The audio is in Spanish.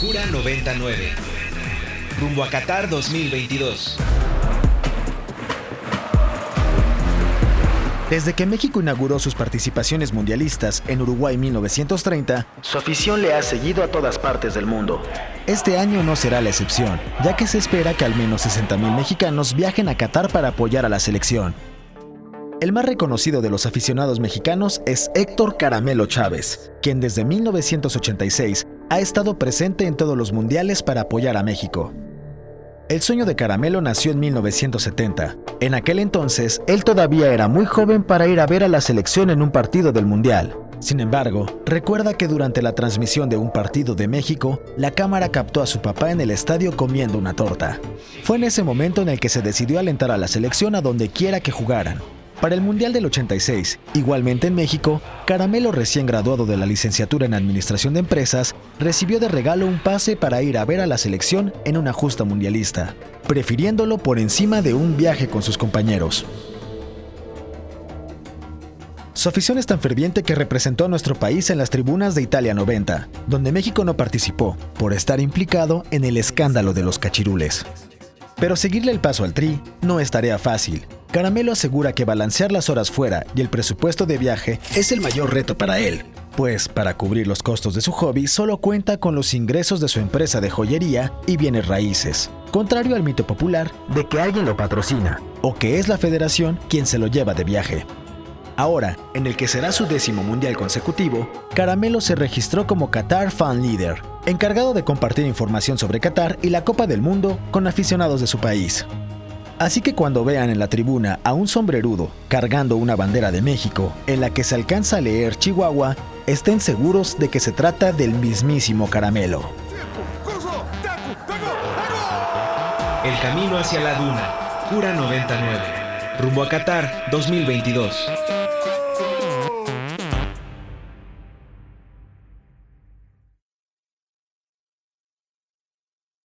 Cura 99. Rumbo a Qatar 2022. Desde que México inauguró sus participaciones mundialistas en Uruguay 1930, su afición le ha seguido a todas partes del mundo. Este año no será la excepción, ya que se espera que al menos 60.000 mexicanos viajen a Qatar para apoyar a la selección. El más reconocido de los aficionados mexicanos es Héctor Caramelo Chávez, quien desde 1986 ha estado presente en todos los mundiales para apoyar a México. El sueño de Caramelo nació en 1970. En aquel entonces, él todavía era muy joven para ir a ver a la selección en un partido del Mundial. Sin embargo, recuerda que durante la transmisión de un partido de México, la cámara captó a su papá en el estadio comiendo una torta. Fue en ese momento en el que se decidió alentar a la selección a donde quiera que jugaran, para el Mundial del 86, igualmente en México, Caramelo, recién graduado de la licenciatura en Administración de Empresas, recibió de regalo un pase para ir a ver a la selección en una justa mundialista, prefiriéndolo por encima de un viaje con sus compañeros. Su afición es tan ferviente que representó a nuestro país en las tribunas de Italia 90, donde México no participó, por estar implicado en el escándalo de los cachirules. Pero seguirle el paso al Tri no es tarea fácil, Caramelo asegura que balancear las horas fuera y el presupuesto de viaje es el mayor reto para él, pues para cubrir los costos de su hobby solo cuenta con los ingresos de su empresa de joyería y bienes raíces, contrario al mito popular de que alguien lo patrocina o que es la federación quien se lo lleva de viaje. Ahora, en el que será su décimo mundial consecutivo, Caramelo se registró como Qatar Fan Leader, encargado de compartir información sobre Qatar y la Copa del Mundo con aficionados de su país. Así que cuando vean en la tribuna a un sombrerudo cargando una bandera de México en la que se alcanza a leer Chihuahua, estén seguros de que se trata del mismísimo caramelo. El camino hacia la duna, Cura 99, rumbo a Qatar 2022.